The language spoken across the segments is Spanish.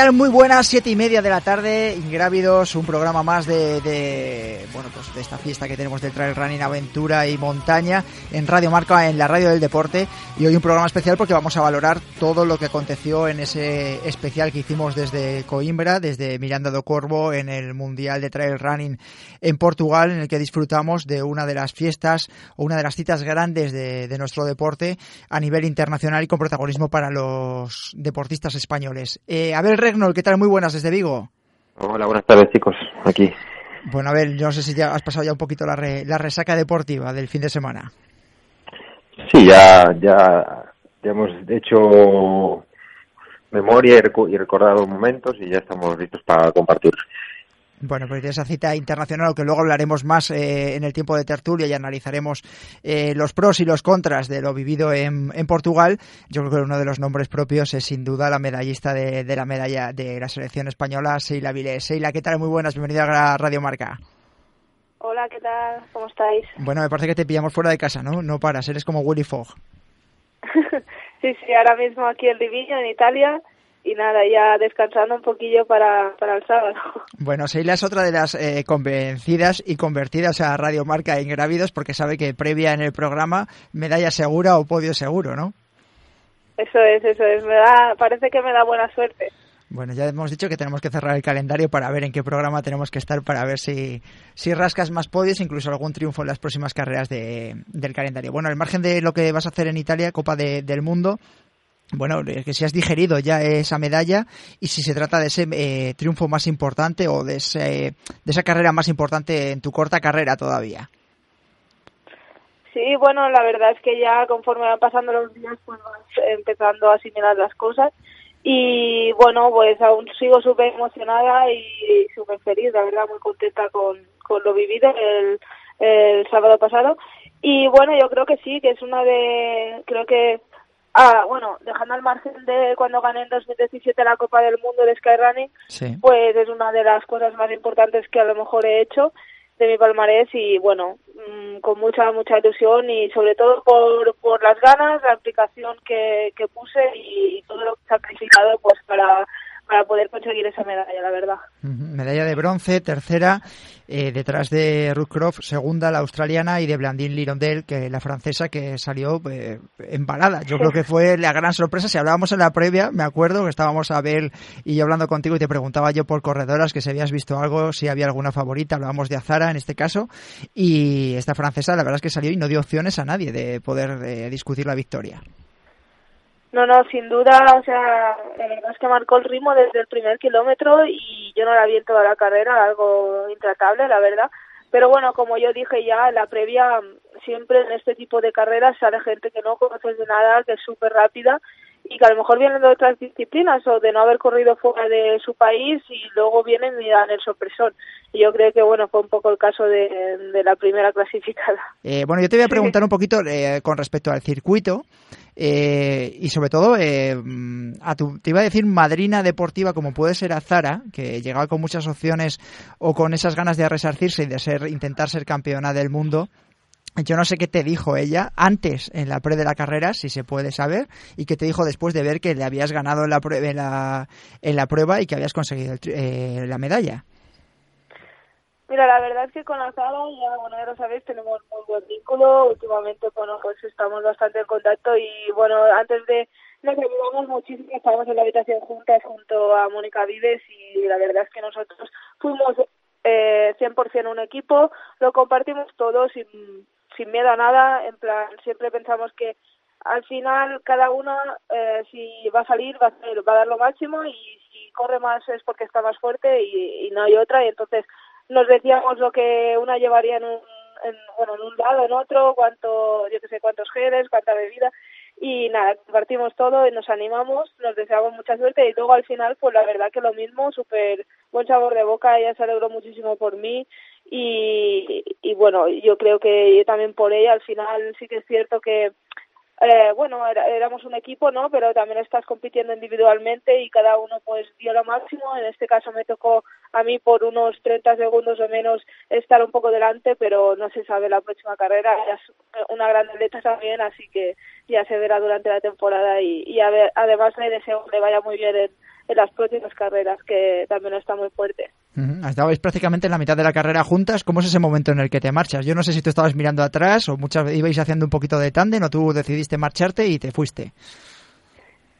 Tal? Muy buenas, siete y media de la tarde, Ingrávidos, un programa más de, de, bueno, pues de esta fiesta que tenemos de Trail Running, Aventura y Montaña en Radio Marca, en la radio del deporte. Y hoy un programa especial porque vamos a valorar todo lo que aconteció en ese especial que hicimos desde Coimbra, desde Miranda do Corvo, en el Mundial de Trail Running en Portugal, en el que disfrutamos de una de las fiestas o una de las citas grandes de, de nuestro deporte a nivel internacional y con protagonismo para los deportistas españoles. Eh, a ver, Regnol, ¿qué tal? Muy buenas desde Vigo. Hola, buenas tardes, chicos. Aquí. Bueno, a ver, yo no sé si ya has pasado ya un poquito la, re, la resaca deportiva del fin de semana. Sí, ya, ya, ya hemos hecho memoria y, recordado momentos y ya estamos listos para compartir. Bueno, pues de esa cita internacional, que luego hablaremos más eh, en el tiempo de tertulia y analizaremos eh, los pros y los contras de lo vivido en, en, Portugal. Yo creo que uno de los nombres propios es sin duda la medallista de, de la medalla de la selección española, Seila Vilés. Seila, ¿qué tal? Muy buenas, bienvenida a Radio Marca. Hola, ¿qué tal? ¿Cómo estáis? Bueno, me parece que te pillamos fuera de casa, ¿no? No paras, eres como Willy Fogg. sí, sí, ahora mismo aquí en Livigno, en Italia, y nada, ya descansando un poquillo para, para el sábado. Bueno, Seila es otra de las eh, convencidas y convertidas a Radio Marca en Grávidos porque sabe que previa en el programa medalla segura o podio seguro, ¿no? Eso es, eso es. Me da, parece que me da buena suerte. Bueno, ya hemos dicho que tenemos que cerrar el calendario para ver en qué programa tenemos que estar para ver si, si rascas más podios, incluso algún triunfo en las próximas carreras de, del calendario. Bueno, al margen de lo que vas a hacer en Italia, Copa de, del Mundo, bueno, que si has digerido ya esa medalla y si se trata de ese eh, triunfo más importante o de, ese, esa carrera más importante en tu corta carrera todavía. Sí, bueno, la verdad es que ya conforme van pasando los días, pues vas empezando a asimilar las cosas y bueno, pues aún sigo súper emocionada y súper feliz, la verdad, muy contenta con, con lo vivido el, el sábado pasado. Y bueno, yo creo que sí, que es una de, creo que Ah, bueno, dejando al margen de cuando gané en 2017 la Copa del Mundo de Skyrunning, sí. pues es una de las cosas más importantes que a lo mejor he hecho de mi palmarés y bueno, mmm, con mucha, mucha ilusión y sobre todo por, por las ganas, la aplicación que, que puse y, y todo lo que he sacrificado pues para para poder conseguir esa medalla, la verdad. Medalla de bronce, tercera, eh, detrás de Ruth Croft, segunda la australiana y de Blandine Lirondelle, que la francesa que salió eh, embalada. Yo creo que fue la gran sorpresa. Si hablábamos en la previa, me acuerdo que estábamos Abel y yo hablando contigo y te preguntaba yo por corredoras que si habías visto algo, si había alguna favorita. Hablábamos de Azara en este caso. Y esta francesa, la verdad es que salió y no dio opciones a nadie de poder eh, discutir la victoria. No, no, sin duda, o sea, la verdad es que marcó el ritmo desde el primer kilómetro y yo no la vi en toda la carrera, algo intratable, la verdad. Pero bueno, como yo dije ya en la previa, siempre en este tipo de carreras sale gente que no conoces de nada, que es súper rápida y que a lo mejor vienen de otras disciplinas o de no haber corrido fuera de su país y luego vienen y dan el sorpresón. Y yo creo que bueno fue un poco el caso de, de la primera clasificada. Eh, bueno, yo te voy a preguntar un poquito eh, con respecto al circuito. Eh, y sobre todo, eh, a tu, te iba a decir madrina deportiva como puede ser Azara, que llegaba con muchas opciones o con esas ganas de resarcirse y de ser, intentar ser campeona del mundo. Yo no sé qué te dijo ella antes en la pre de la carrera, si se puede saber, y qué te dijo después de ver que le habías ganado en la prueba, en la, en la prueba y que habías conseguido el, eh, la medalla. Mira, la verdad es que con Azara, ya, bueno, ya lo sabéis, tenemos muy buen vínculo. Últimamente, bueno, pues estamos bastante en contacto y, bueno, antes de nos ayudamos muchísimo, estábamos en la habitación juntas junto a Mónica Vives y la verdad es que nosotros fuimos eh, 100% un equipo, lo compartimos todos sin, sin miedo a nada, en plan, siempre pensamos que al final cada uno, eh, si va a salir, va a, va a dar lo máximo y si corre más es porque está más fuerte y no hay otra. Y entonces nos decíamos lo que una llevaría en un, en, bueno, en un lado, en otro, cuánto, yo que sé, cuántos geles, cuánta bebida, y nada, partimos todo y nos animamos, nos deseamos mucha suerte y luego al final pues la verdad que lo mismo, súper buen sabor de boca, ella se alegró muchísimo por mí y, y bueno, yo creo que yo también por ella, al final sí que es cierto que eh, bueno, éramos un equipo, ¿no? Pero también estás compitiendo individualmente y cada uno pues dio lo máximo. En este caso me tocó a mí por unos 30 segundos o menos estar un poco delante, pero no se sabe la próxima carrera. Ella es una gran atleta también, así que ya se verá durante la temporada y, a además le deseo que vaya muy bien en, en las próximas carreras, que también está muy fuerte. Estabais prácticamente en la mitad de la carrera juntas. ¿Cómo es ese momento en el que te marchas? Yo no sé si tú estabas mirando atrás o muchas veces ibais haciendo un poquito de tándem o tú decidiste marcharte y te fuiste.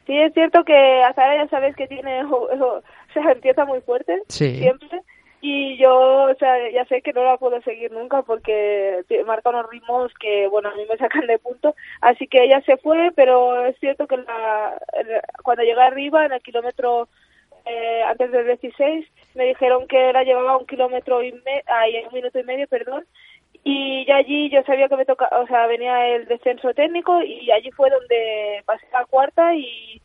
Sí, es cierto que Azara ya sabes que tiene, o, sea, empieza muy fuerte, siempre y yo o sea ya sé que no la puedo seguir nunca porque marca unos ritmos que bueno a mí me sacan de punto así que ella se fue pero es cierto que la, cuando llegué arriba en el kilómetro eh, antes del 16 me dijeron que la llevaba un kilómetro y me, un minuto y medio perdón. Y ya allí yo sabía que me toca o sea venía el descenso técnico y allí fue donde pasé a la cuarta y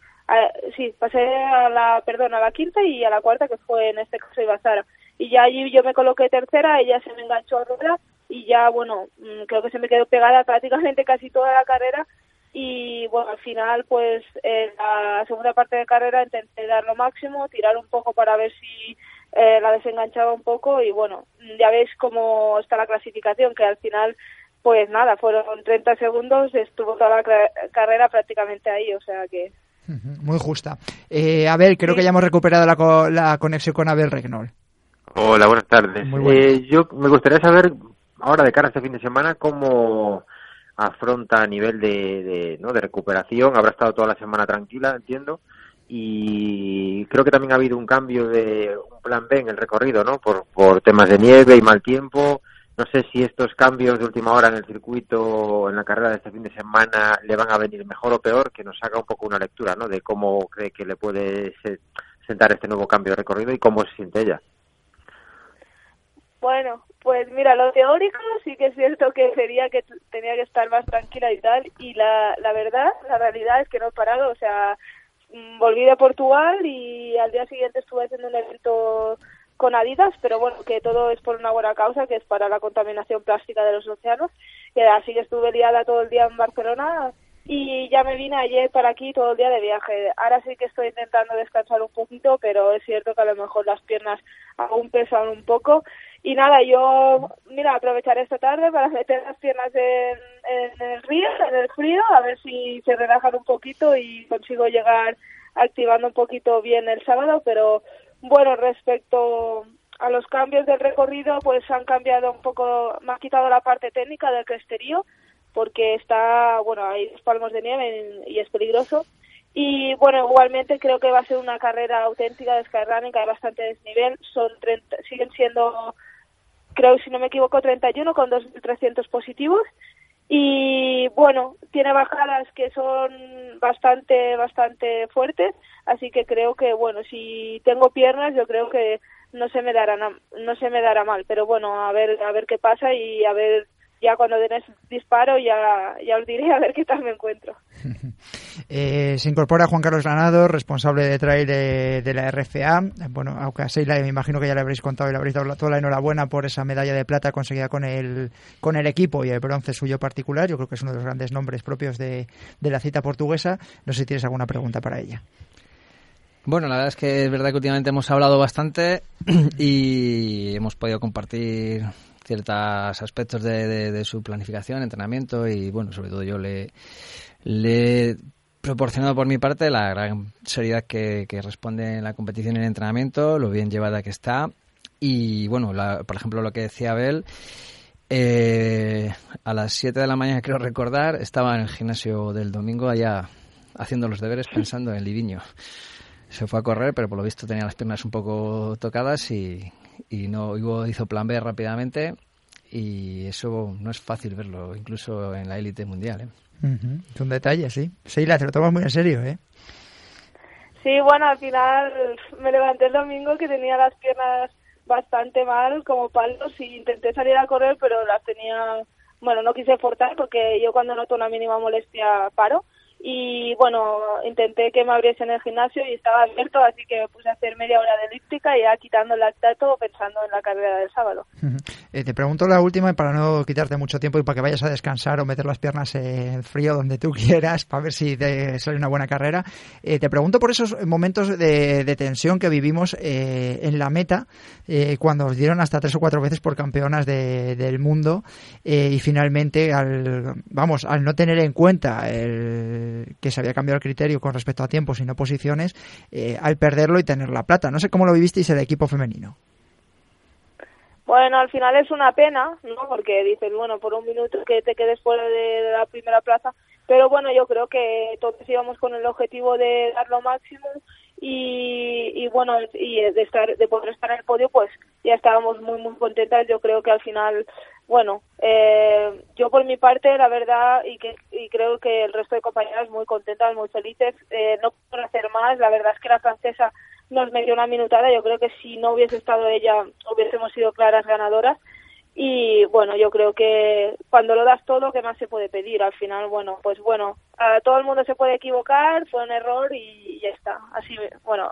sí pasé a la perdón a la quinta y a la cuarta que fue en este caso Ibazara y ya allí yo me coloqué tercera, ella se me enganchó a rueda y ya, bueno, mm, creo que se me quedó pegada prácticamente casi toda la carrera. Y bueno, al final pues en la segunda parte de carrera intenté dar lo máximo, tirar un poco para ver si eh, la desenganchaba un poco y bueno, ya veis cómo está la clasificación, que al final pues nada, fueron 30 segundos, estuvo toda la carrera prácticamente ahí, o sea que... Muy justa. Eh, a ver, creo que ya hemos recuperado la, la conexión con Abel Regnol. Hola, buenas tardes. Eh, yo me gustaría saber, ahora de cara a este fin de semana, cómo afronta a nivel de, de, ¿no? de recuperación. Habrá estado toda la semana tranquila, entiendo. Y creo que también ha habido un cambio de un plan B en el recorrido, ¿no? Por, por temas de nieve y mal tiempo. No sé si estos cambios de última hora en el circuito, en la carrera de este fin de semana, le van a venir mejor o peor, que nos haga un poco una lectura, ¿no? De cómo cree que le puede sentar este nuevo cambio de recorrido y cómo se siente ella. Bueno, pues mira, lo teórico sí que es cierto que sería que tenía que estar más tranquila y tal, y la, la verdad, la realidad es que no he parado, o sea, volví de Portugal y al día siguiente estuve haciendo un evento con Adidas, pero bueno, que todo es por una buena causa, que es para la contaminación plástica de los océanos, y así que estuve liada todo el día en Barcelona y ya me vine ayer para aquí todo el día de viaje. Ahora sí que estoy intentando descansar un poquito, pero es cierto que a lo mejor las piernas aún pesan un poco y nada, yo, mira, aprovecharé esta tarde para meter las piernas en, el río, en el frío, a ver si se relajan un poquito y consigo llegar activando un poquito bien el sábado, pero bueno, respecto a los cambios del recorrido, pues han cambiado un poco, me ha quitado la parte técnica del cresterío, porque está, bueno, hay palmos de nieve y es peligroso. Y bueno, igualmente creo que va a ser una carrera auténtica de skyrunning, hay bastante desnivel, son 30, siguen siendo creo, si no me equivoco, 31 con 2.300 positivos. Y bueno, tiene bajadas que son bastante, bastante fuertes, así que creo que, bueno, si tengo piernas, yo creo que no se me dará, no se me dará mal, pero bueno, a ver, a ver qué pasa y a ver ya cuando den ese disparo ya, ya os diré a ver qué tal me encuentro. Eh, se incorpora Juan Carlos Granado, responsable de trail de, la RFA. Bueno, aunque a Seila me imagino que ya le habréis contado y le habréis dado toda la enhorabuena por esa medalla de plata conseguida con el, con el equipo y el bronce suyo particular. Yo creo que es uno de los grandes nombres propios de, de la cita portuguesa. No sé si tienes alguna pregunta para ella. Bueno, la verdad es que es verdad que últimamente hemos hablado bastante y hemos podido compartir ciertos aspectos de, su planificación, entrenamiento y bueno, sobre todo yo le, le he proporcionado por mi parte la gran seriedad que, responde en la competición y en el entrenamiento, lo bien llevada que está y bueno, por ejemplo lo que decía Abel, eh, a las 7 de la mañana creo recordar, estaba en el gimnasio del domingo allá haciendo los deberes pensando en Liviño. Se fue a correr, pero por lo visto tenía las piernas un poco tocadas y, y no hizo plan B rápidamente y eso no es fácil verlo, incluso en la élite mundial. ¿eh? Es un detalle, sí. Seila, te lo tomas muy en serio, ¿eh? Sí, bueno, al final me levanté el domingo que tenía las piernas bastante mal, como palos, y intenté salir a correr, pero las tenía, bueno, no quise forzar porque yo cuando noto una mínima molestia paro y bueno, intenté que me abriesen el gimnasio y estaba abierto, así que me puse a hacer media hora de elíptica y ya quitando el lactato pensando en la carrera del sábado. Eh, te pregunto la última para no quitarte mucho tiempo y para que vayas a descansar o meter las piernas en frío donde tú quieras para ver si te sale una buena carrera. Eh, te pregunto por esos momentos de, tensión que vivimos eh, en la meta cuando os dieron hasta tres o cuatro veces por campeonas del mundo y finalmente al, vamos, al no tener en cuenta el que se había cambiado el criterio con respecto a tiempos y no posiciones, eh, al perderlo y tener la plata. No sé cómo lo vivisteis el equipo femenino. Bueno, al final es una pena, ¿no? Porque dices, bueno, por un minuto que te quedes fuera de la primera plaza, pero bueno, yo creo que todos íbamos con el objetivo de dar lo máximo y, y bueno, y de estar, de poder estar en el podio, pues ya estábamos muy muy contentas. Yo creo que al final bueno, eh, yo por mi parte, la verdad, y, que, y creo que el resto de compañeras muy contentas, muy felices, eh, no puedo hacer más. La verdad es que la francesa nos metió una minutada. Yo creo que si no hubiese estado ella, hubiésemos sido claras ganadoras. Y bueno, yo creo que cuando lo das todo, ¿qué más se puede pedir? Al final, bueno, pues bueno, todo el mundo se puede equivocar, fue un error y ya está. Así, bueno,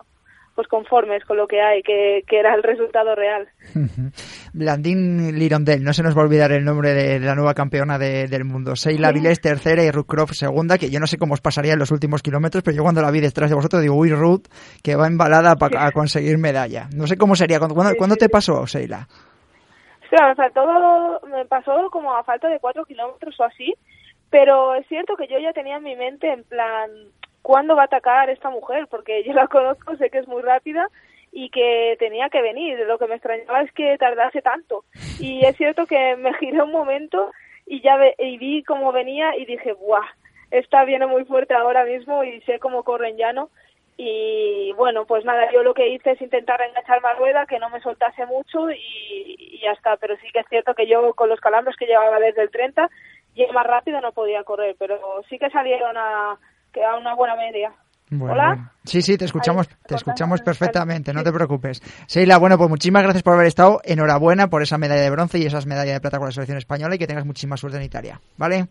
pues conformes con lo que hay, que, era el resultado real. Blandín Lirondel, no se nos va a olvidar el nombre de, la nueva campeona del mundo. Seila Vilés tercera y Ruth Croft segunda, que yo no sé cómo os pasaría en los últimos kilómetros, pero yo cuando la vi detrás de vosotros digo, uy Ruth, que va embalada para conseguir medalla. No sé cómo sería. ¿Cuándo, te pasó, Seila? Sí, todo me pasó como a falta de cuatro kilómetros o así, pero es cierto que yo ya tenía en mi mente en plan, cuándo va a atacar esta mujer, porque yo la conozco, sé que es muy rápida y que tenía que venir. Lo que me extrañaba es que tardase tanto. Y es cierto que me giré un momento y ya y vi cómo venía y dije, ¡buah! Esta viene muy fuerte ahora mismo y sé cómo corre en llano. Y bueno, pues nada, yo lo que hice es intentar enganchar la rueda, que no me soltase mucho y, y ya está. Pero sí que es cierto que yo con los calambres que llevaba desde el 30, ya más rápido no podía correr, pero sí que salieron a, que a una buena media. Hola. Sí, sí, te escuchamos, te escuchamos perfectamente, no te preocupes. Seila, bueno, pues muchísimas gracias por haber estado. Enhorabuena por esa medalla de bronce y esas medallas de plata con la selección española y que tengas muchísima suerte en Italia. ¿Vale?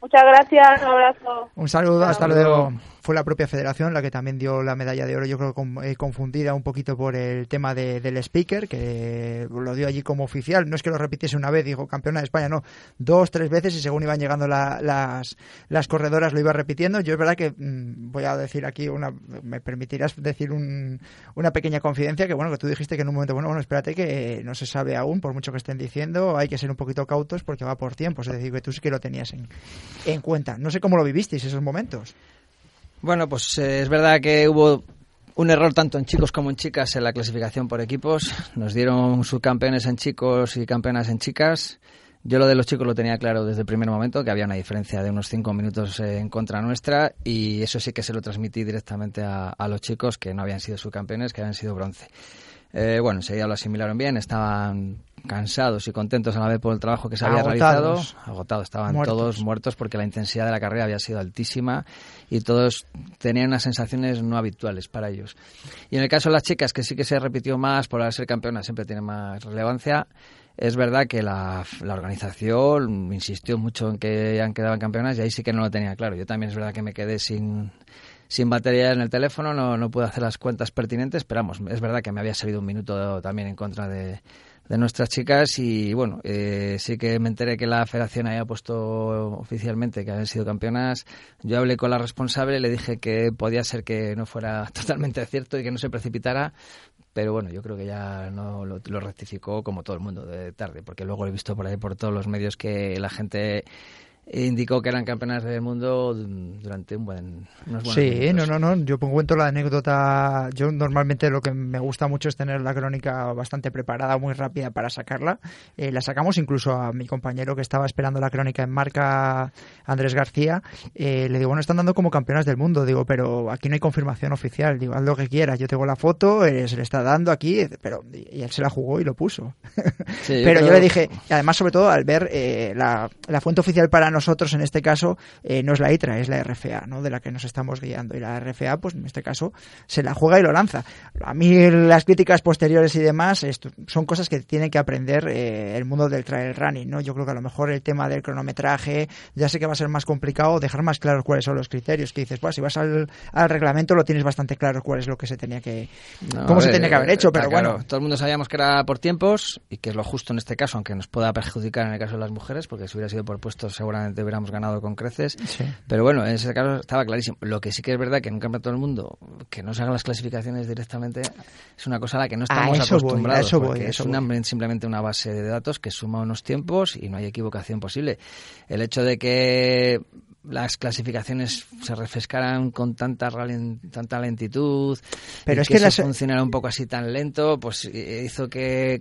Muchas gracias, un abrazo. Un saludo, hasta luego fue la propia federación la que también dio la medalla de oro, yo creo eh, confundida un poquito por el tema del speaker, que lo dio allí como oficial. No es que lo repitiese una vez, dijo campeona de España, no, dos, tres veces y según iban llegando las, las corredoras lo iba repitiendo. Yo es verdad que mm, voy a decir aquí, una me permitirás decir una pequeña confidencia, que bueno, que tú dijiste que en un momento, bueno, bueno, espérate que no se sabe aún, por mucho que estén diciendo, hay que ser un poquito cautos porque va por tiempo, es decir, que tú sí que lo tenías en, en cuenta. No sé cómo lo vivisteis esos momentos. Bueno, pues eh, es verdad que hubo un error tanto en chicos como en chicas en la clasificación por equipos. Nos dieron subcampeones en chicos y campeonas en chicas. Yo lo de los chicos lo tenía claro desde el primer momento, que había una diferencia de unos cinco minutos eh, en contra nuestra y eso sí que se lo transmití directamente a, los chicos que no habían sido subcampeones, que habían sido bronce. Eh, bueno, enseguida lo asimilaron bien, estaban cansados y contentos a la vez por el trabajo que se había realizado. Agotados, estaban todos muertos porque la intensidad de la carrera había sido altísima y todos tenían unas sensaciones no habituales para ellos. Y en el caso de las chicas, que sí que se repitió más por ser campeona, siempre tiene más relevancia. Es verdad que la, la, organización insistió mucho en que han quedado campeonas y ahí sí que no lo tenía claro. Yo también es verdad que me quedé sin, sin batería en el teléfono, no, no pude hacer las cuentas pertinentes, pero vamos, es verdad que me había salido un minuto también en contra de, de nuestras chicas y bueno, eh, sí que me enteré que la federación había puesto oficialmente que habían sido campeonas. Yo hablé con la responsable, le dije que podía ser que no fuera totalmente cierto y que no se precipitara, pero bueno, yo creo que ya no lo, lo rectificó como todo el mundo de tarde, porque luego he visto por ahí por todos los medios que la gente indicó que eran campeonas del mundo durante un buen unos sí no no no. Yo cuento la anécdota yo normalmente lo que me gusta mucho es tener la crónica bastante preparada muy rápida para sacarla. Eh, la sacamos incluso a mi compañero que estaba esperando la crónica en marca Andrés García. Eh, le digo bueno están dando como campeonas del mundo digo pero aquí no hay confirmación oficial digo haz lo que quieras yo tengo la foto eh, se le está dando aquí pero y él se la jugó y lo puso. Pero, yo le dije además sobre todo al ver la, la fuente oficial para nosotros en este caso eh, no es la ITRA, es la RFA, ¿no? De la que nos estamos guiando. Y la RFA, pues en este caso, se la juega y lo lanza. A mí las críticas posteriores y demás son cosas que tiene que aprender eh, el mundo del trail running, ¿no? Yo creo que a lo mejor el tema del cronometraje, ya sé que va a ser más complicado dejar más claros cuáles son los criterios. Que dices, bueno, si vas al, reglamento lo tienes bastante claro cuál es lo que se tenía que, cómo se tenía que haber hecho, pero bueno. Todo el mundo sabíamos que era por tiempos y que es lo justo en este caso, aunque nos pueda perjudicar en el caso de las mujeres, porque si hubiera sido por puestos seguramente hubiéramos ganado con creces. Pero bueno, en ese caso estaba clarísimo. Lo que sí que es verdad que en un campeonato del mundo que no se hagan las clasificaciones directamente es una cosa a la que no estamos acostumbrados. porque es simplemente una base de datos que suma unos tiempos y no hay equivocación posible. El hecho de que las clasificaciones se refrescaran con tanta tanta lentitud pero es que, que funcionara un poco así tan lento pues hizo que,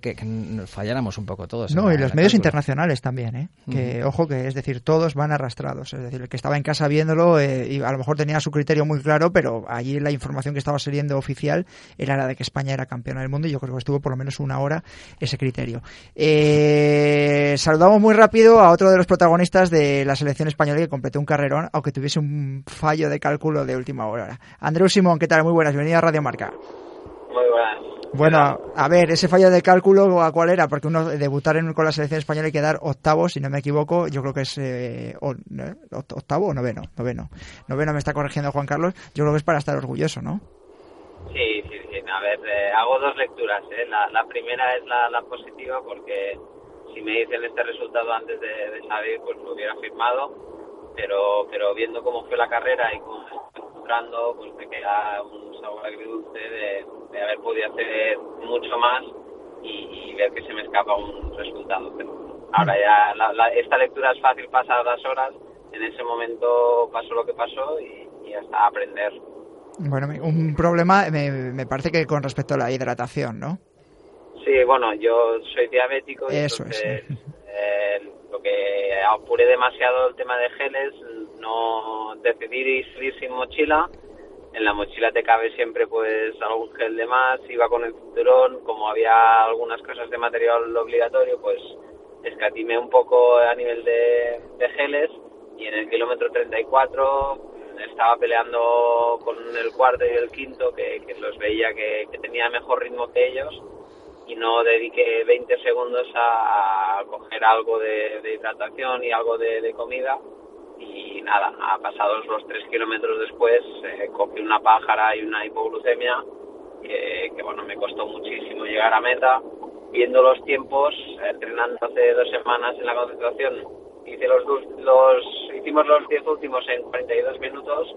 falláramos un poco todos no y los medios internacionales también ¿eh? que ojo que es decir todos van arrastrados. Es decir el que estaba en casa viéndolo eh, y a lo mejor tenía su criterio muy claro pero allí la información que estaba saliendo oficial era la de que España era campeona del mundo y yo creo que estuvo por lo menos una hora ese criterio. Eh, saludamos muy rápido a otro de los protagonistas de la selección española que completó un carrerón, aunque tuviese un fallo de cálculo de última hora. Andreu Simón, ¿qué tal? Muy buenas, bienvenido a Radio Marca. Muy buenas. Bueno, a ver, ese fallo de cálculo, ¿a cuál era? Porque uno debutar en, con la selección española hay que dar octavo, si no me equivoco, yo creo que es eh, octavo o noveno, noveno. Noveno me está corrigiendo Juan Carlos, yo creo que es para estar orgulloso, ¿no? Sí, sí, sí. A ver, eh, hago dos lecturas. ¿eh? La, primera es la, positiva porque si me dicen este resultado antes de, de salir, pues lo hubiera firmado pero pero viendo cómo fue la carrera y cómo encontrando, pues me queda un sabor agridulce de, de haber podido hacer mucho más y, ver que se me escapa un resultado. Pero ahora ya esta lectura es fácil pasar las horas, en ese momento pasó lo que pasó y, y hasta aprender. Bueno, un problema me, me parece que con respecto a la hidratación, ¿no? Sí, bueno, yo soy diabético y Eso entonces, es. Eh, lo que apuré demasiado el tema de geles, no decidí salir sin mochila. En la mochila te cabe siempre pues algún gel de más, iba con el cinturón, como había algunas cosas de material obligatorio, pues escatimé un poco a nivel de, geles y en el kilómetro 34 estaba peleando con el cuarto y el quinto, que, los veía que, que tenía mejor ritmo que ellos y no dediqué 20 segundos a, coger algo de, hidratación y algo de, comida y nada, a pasados los 3 kilómetros después eh, cogí una pájara y una hipoglucemia que, bueno, me costó muchísimo llegar a meta. Viendo los tiempos, entrenando hace dos semanas en la concentración, hice los, los hicimos los 10 últimos en 42 minutos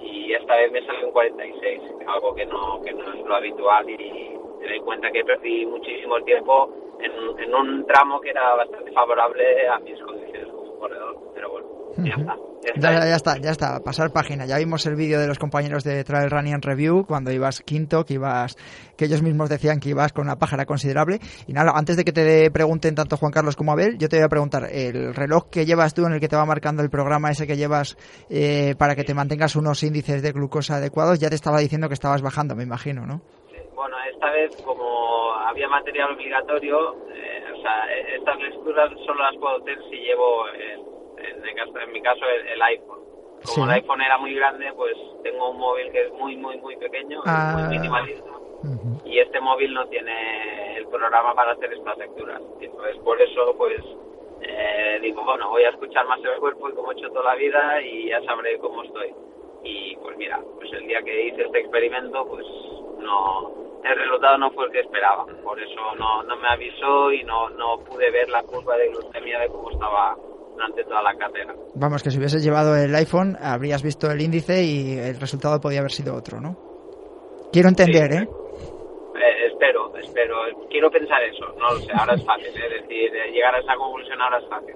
y esta vez me salió en 46, algo que no, que no es lo habitual y me doy cuenta que perdí muchísimo tiempo en, en un tramo que era bastante favorable a mis condiciones como corredor, pero bueno, ya está. Ya, está, ya está, pasar página. Ya vimos el vídeo de los compañeros de Trail Running Review cuando ibas quinto, que ibas, que ellos mismos decían que ibas con una pájara considerable. Y nada, antes de que te pregunten tanto Juan Carlos como Abel, yo te voy a preguntar, el reloj que llevas tú en el que te va marcando el programa ese que llevas eh, para que te mantengas unos índices de glucosa adecuados, ya te estaba diciendo que estabas bajando, me imagino, ¿no? Bueno, esta vez como había material obligatorio, eh, o sea, e-, estas lecturas solo las puedo hacer si llevo, en, en mi caso, el, iPhone. Como el iPhone era muy grande, pues tengo un móvil que es muy, muy, muy pequeño, ah. muy minimalista. Y este móvil no tiene el programa para hacer estas lecturas. Entonces, por eso, pues, eh, digo, bueno, voy a escuchar más el cuerpo y como he hecho toda la vida y ya sabré cómo estoy. Y pues mira, pues el día que hice este experimento, pues no, el resultado no fue el que esperaba. Por eso no, no me avisó y no, no pude ver la curva de glucemia de cómo estaba durante toda la carrera. Vamos, que si hubieses llevado el iPhone habrías visto el índice y el resultado podía haber sido otro, ¿no? Quiero entender, ¿eh? ¿eh? espero, espero. Quiero pensar eso, no lo sé, ahora es fácil, ¿eh? es decir, llegar a esa conclusión ahora es fácil.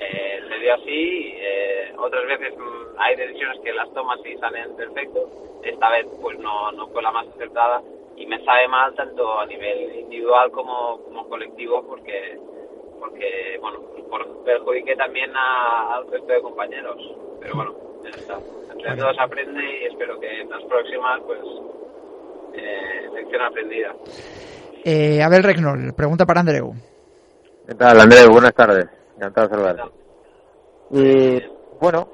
Eh, se dio así, eh, otras veces mm, hay decisiones que las tomas y salen perfecto, esta vez pues no, no fue la más acertada y me sabe mal tanto a nivel individual como, como colectivo porque porque bueno por, perjudiqué también al resto de compañeros. Pero bueno ya está. Entre todos aprende y espero que en las próximas pues eh, lección aprendida. Eh, Abel Regnol pregunta para Andreu. ¿qué tal Andreu? buenas tardes. Encantado de saludarte Eh, bueno,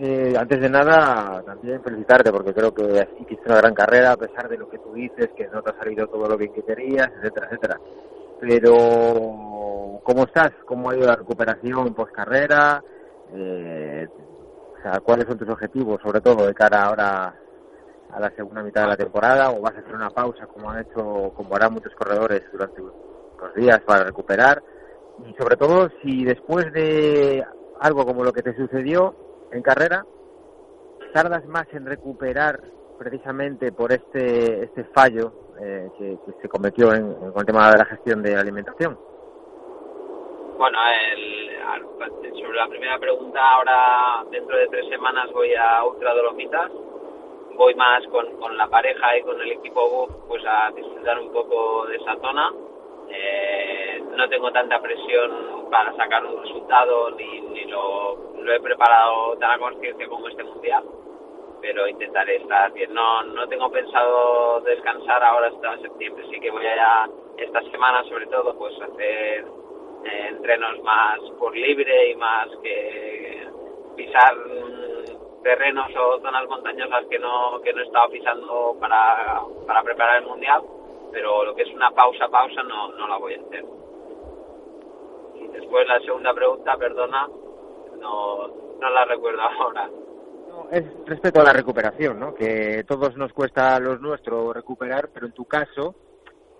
eh, antes de nada, también felicitarte porque creo que hiciste una gran carrera a pesar de lo que tú dices, que no te ha salido todo lo bien que querías, etcétera, etcétera. Pero, ¿cómo estás? ¿Cómo ha ido la recuperación post carrera? Eh, o sea, ¿cuáles son tus objetivos, sobre todo de cara ahora a la segunda mitad de la temporada? ¿O vas a hacer una pausa como han hecho, como harán muchos corredores durante unos días para recuperar? Y sobre todo, si después de algo como lo que te sucedió en carrera, tardas más en recuperar precisamente por este, este fallo eh, que, se cometió en, con el tema de la gestión de alimentación. Bueno, sobre la primera pregunta, ahora dentro de tres semanas voy a Ultra Dolomitas. Voy más con, con la pareja y con el equipo pues a disfrutar un poco de esa zona eh, no tengo tanta presión para sacar un resultado ni, ni lo, he preparado tan a conciencia como este mundial, pero intentaré estar bien. No, no tengo pensado descansar ahora hasta septiembre, sí que voy a esta semana sobre todo pues hacer eh, entrenos más por libre y más que pisar mm, terrenos o zonas montañosas que no que no estaba pisando para, para preparar el mundial pero lo que es una pausa, pausa, no, no la voy a hacer. Y después la segunda pregunta, perdona, no, no la recuerdo ahora. es respecto a la recuperación, ¿no? Que todos nos cuesta los nuestros recuperar, pero en tu caso,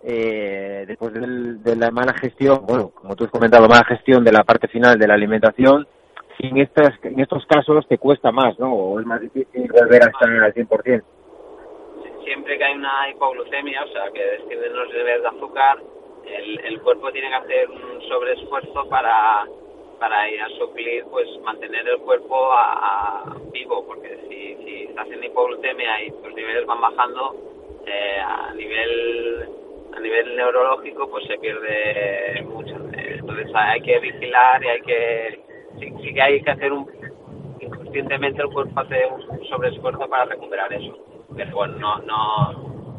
eh, después de la mala gestión, bueno, como tú has comentado, mala gestión de la parte final de la alimentación, en, estas, en estos casos te cuesta más, ¿no? O es más difícil volver a estar al 100% siempre que hay una hipoglucemia, o sea, que descienden los niveles de azúcar, el, cuerpo tiene que hacer un sobreesfuerzo para, para ir a suplir, pues mantener el cuerpo a, vivo, porque si, si estás en hipoglucemia y tus niveles van bajando, eh, a nivel a nivel neurológico pues se pierde mucho. Entonces hay que vigilar y hay que sí, sí que hay que hacer un inconscientemente el cuerpo hace un sobreesfuerzo para recuperar eso pero bueno, no, no,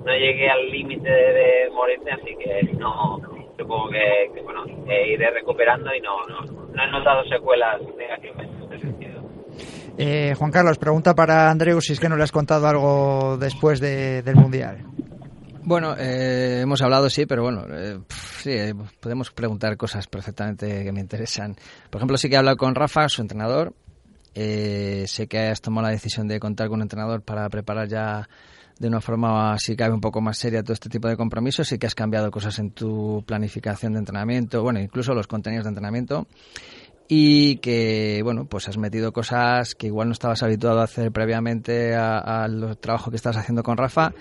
no llegué al límite de, morirte, así que no, supongo que, que bueno, iré recuperando y no, no, no he notado secuelas negativas en este sentido. Eh, Juan Carlos, pregunta para Andreu si es que no le has contado algo después de, del Mundial. Bueno, eh, hemos hablado, sí, pero bueno, eh, sí, eh, podemos preguntar cosas perfectamente que me interesan. Por ejemplo, sí que he hablado con Rafa, su entrenador, eh, sé que has tomado la decisión de contar con un entrenador para preparar ya de una forma, si cabe, un poco más seria todo este tipo de compromisos. y que has cambiado cosas en tu planificación de entrenamiento, bueno, incluso los contenidos de entrenamiento. Y que, bueno, pues has metido cosas que igual no estabas habituado a hacer previamente al trabajo que estás haciendo con Rafa.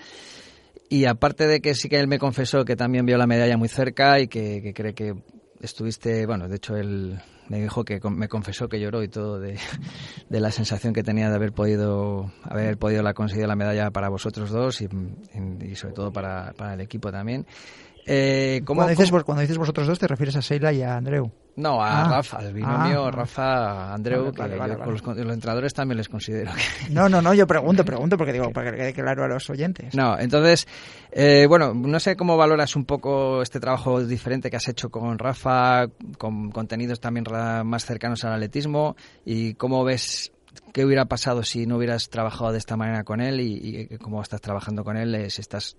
Y aparte de que sí que él me confesó que también vio la medalla muy cerca y que cree que estuviste, bueno, de hecho él me dijo que me confesó que lloró y todo de, de, la sensación que tenía de haber podido haber podido la conseguir la medalla para vosotros dos y, y sobre todo para, para, el equipo también. Eh, ¿cómo, cuando, dices, cuando dices vosotros dos te refieres a Seila y a Andreu. No, a ah. Rafa, al binomio ah. Rafa, Andreu, que Los, entrenadores también les considero. No, no, no, yo pregunto, pregunto, porque digo, para que quede claro a los oyentes. No, entonces, eh, bueno, no sé cómo valoras un poco este trabajo diferente que has hecho con Rafa, con contenidos también más cercanos al atletismo, y cómo ves qué hubiera pasado si no hubieras trabajado de esta manera con él y, y cómo estás trabajando con él, eh, si estás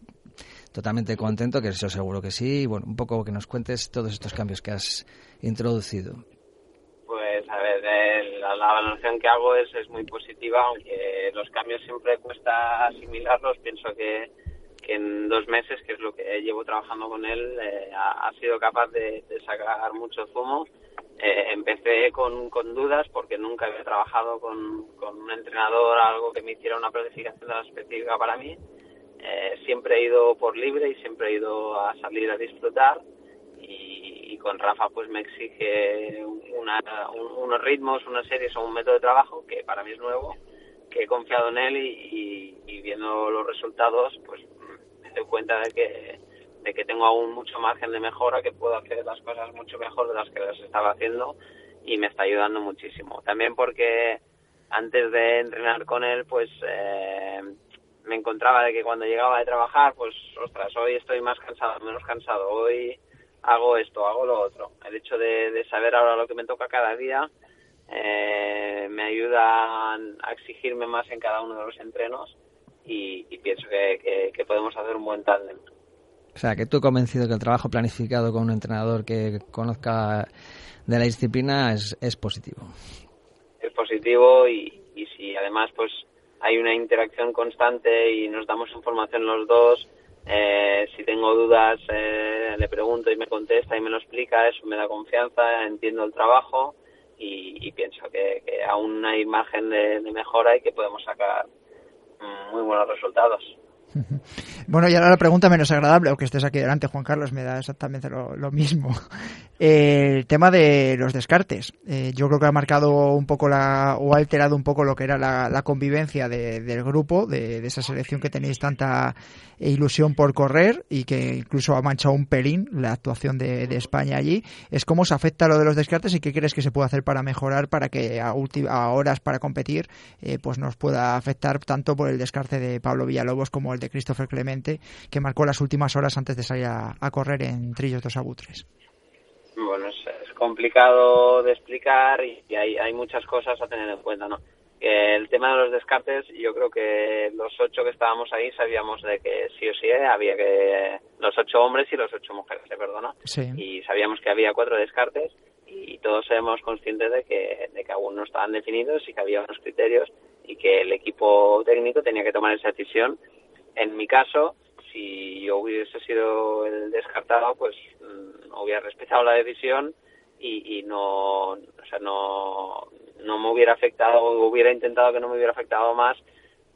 totalmente contento, que eso seguro que sí. Y bueno, un poco que nos cuentes todos estos cambios que has introducido. Pues a ver, la, valoración que hago es, es muy positiva, aunque los cambios siempre cuesta asimilarlos. Pienso que, que en dos meses, que es lo que llevo trabajando con él, eh, ha, sido capaz de, sacar mucho zumo. Eh, empecé con, con, dudas porque nunca había trabajado con, con un entrenador, algo que me hiciera una planificación específica para mí eh, siempre he ido por libre y siempre he ido a salir a disfrutar y, con Rafa pues me exige unos ritmos, unas series o un método de trabajo que para mí es nuevo, que he confiado en él y, viendo los resultados pues me doy cuenta de que, de que tengo aún mucho margen de mejora, que puedo hacer las cosas mucho mejor de las que las estaba haciendo y me está ayudando muchísimo. También porque antes de entrenar con él pues... Eh, me encontraba de que cuando llegaba de trabajar, pues, ostras, hoy estoy más cansado, menos cansado, hoy hago esto, hago lo otro. El hecho de, saber ahora lo que me toca cada día eh, me ayudan a exigirme más en cada uno de los entrenos y, pienso que, podemos hacer un buen tándem. O sea, que tú convencido que el trabajo planificado con un entrenador que conozca de la disciplina es, es positivo. Es positivo y, y si además pues hay una interacción constante y nos damos información los dos, eh, si tengo dudas eh, le pregunto y me contesta y me lo explica, eso me da confianza, entiendo el trabajo y, pienso que, aún hay margen de, mejora y que podemos sacar mm, muy buenos resultados. Bueno, y ahora la pregunta menos agradable, aunque estés aquí delante, Juan Carlos, me da exactamente lo, mismo. el tema de los descartes. Eh, yo creo que ha marcado un poco la, o ha alterado un poco lo que era la, convivencia del grupo, de, esa selección que tenéis tanta ilusión por correr y que incluso ha manchado un pelín la actuación de, España allí. Es cómo se afecta lo de los descartes y qué crees que se puede hacer para mejorar para que a, horas para competir eh, pues nos pueda afectar tanto por el descarte de Pablo Villalobos como el de Christopher Clemente, que marcó las últimas horas antes de salir a, correr en Trillos dos Abutres. Bueno, es, complicado de explicar y hay, hay muchas cosas a tener en cuenta, ¿no? el tema de los descartes, yo creo que los ocho que estábamos ahí sabíamos de que sí o sí había que los ocho hombres y los ocho mujeres, ¿se perdona? Y sabíamos que había cuatro descartes y todos éramos conscientes de que, de que aún no estaban definidos y que había unos criterios y que el equipo técnico tenía que tomar esa decisión en mi caso, si yo hubiese sido el descartado, pues mm, hubiera respetado la decisión y, no, o sea, no, no me hubiera afectado, hubiera intentado que no me hubiera afectado más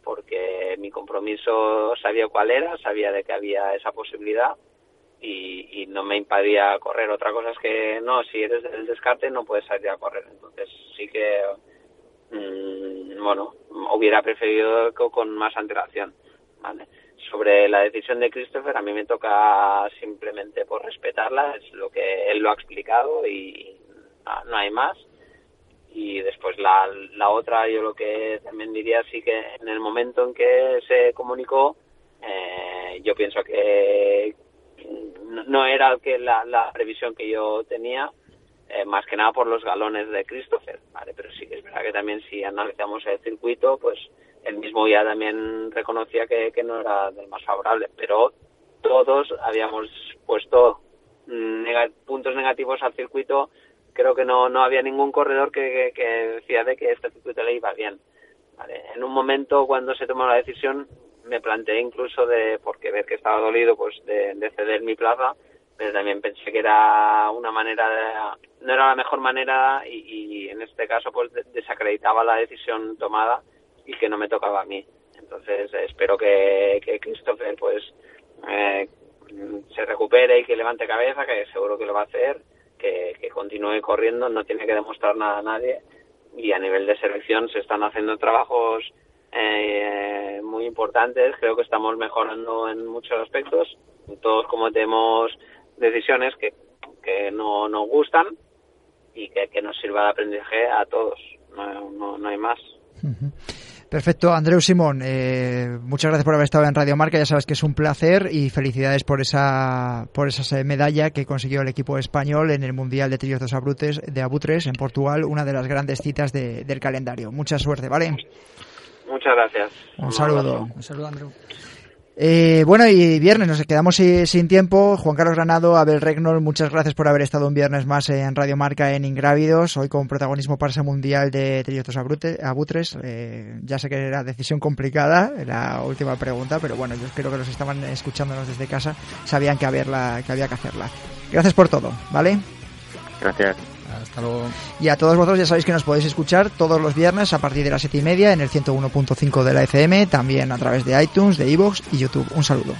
porque mi compromiso sabía cuál era, sabía de que había esa posibilidad y, no me impedía correr. Otra cosa es que no, si eres del descarte no puedes salir a correr. Entonces sí que, mm, bueno, hubiera preferido con más antelación. Sobre la decisión de Christopher, a mí me toca simplemente por respetarla, es lo que él lo ha explicado y no hay más. Y después la, la otra, yo lo que también diría, sí que en el momento en que se comunicó, eh, yo pienso que no era que la, la previsión que yo tenía, eh, más que nada por los galones de Christopher, ¿vale? Pero sí que es verdad que también si analizamos el circuito, pues el mismo ya también reconocía que, no era del más favorable, pero todos habíamos puesto mm, puntos negativos al circuito. Creo que no, no había ningún corredor que, decía de que este circuito le iba bien. En un momento cuando se tomó la decisión me planteé incluso de, porque ver que estaba dolido, pues de, ceder mi plaza, pero también pensé que era una manera, no era la mejor manera y, en este caso pues desacreditaba la decisión tomada y que no me tocaba a mí. Entonces espero que, que Christopher pues eh, se recupere y que levante cabeza, que seguro que lo va a hacer, que, continúe corriendo, no tiene que demostrar nada a nadie y a nivel de selección se están haciendo trabajos eh, muy importantes, creo que estamos mejorando en muchos aspectos, todos cometemos decisiones que, que no nos gustan y que, que nos sirva de aprendizaje a todos, no, no, hay más. Perfecto, Andreu Simón, eh, muchas gracias por haber estado en Radio Marca, ya sabes que es un placer y felicidades por esa por esa medalla que consiguió el equipo español en el Mundial de Trillos de Abutres, de Abutres en Portugal, una de las grandes citas del calendario. Mucha suerte, ¿vale? Muchas gracias. Un saludo. Un saludo, Andreu. Eh, bueno, y viernes, nos quedamos sin tiempo. Juan Carlos Granado, Abel Regnol, muchas gracias por haber estado un viernes más en Radio Marca en Ingrávidos, hoy con protagonismo para ese mundial de Trillotos Abutres. Eh, ya sé que era decisión complicada, la última pregunta, pero bueno, yo creo que los estaban escuchándonos desde casa, sabían que, que había que hacerla. Gracias por todo, ¿vale? Gracias. Y a todos vosotros ya sabéis que nos podéis escuchar todos los viernes a partir de las 7 y media en el 101.5 de la FM, también a través de iTunes, de iVoox y YouTube. Un saludo.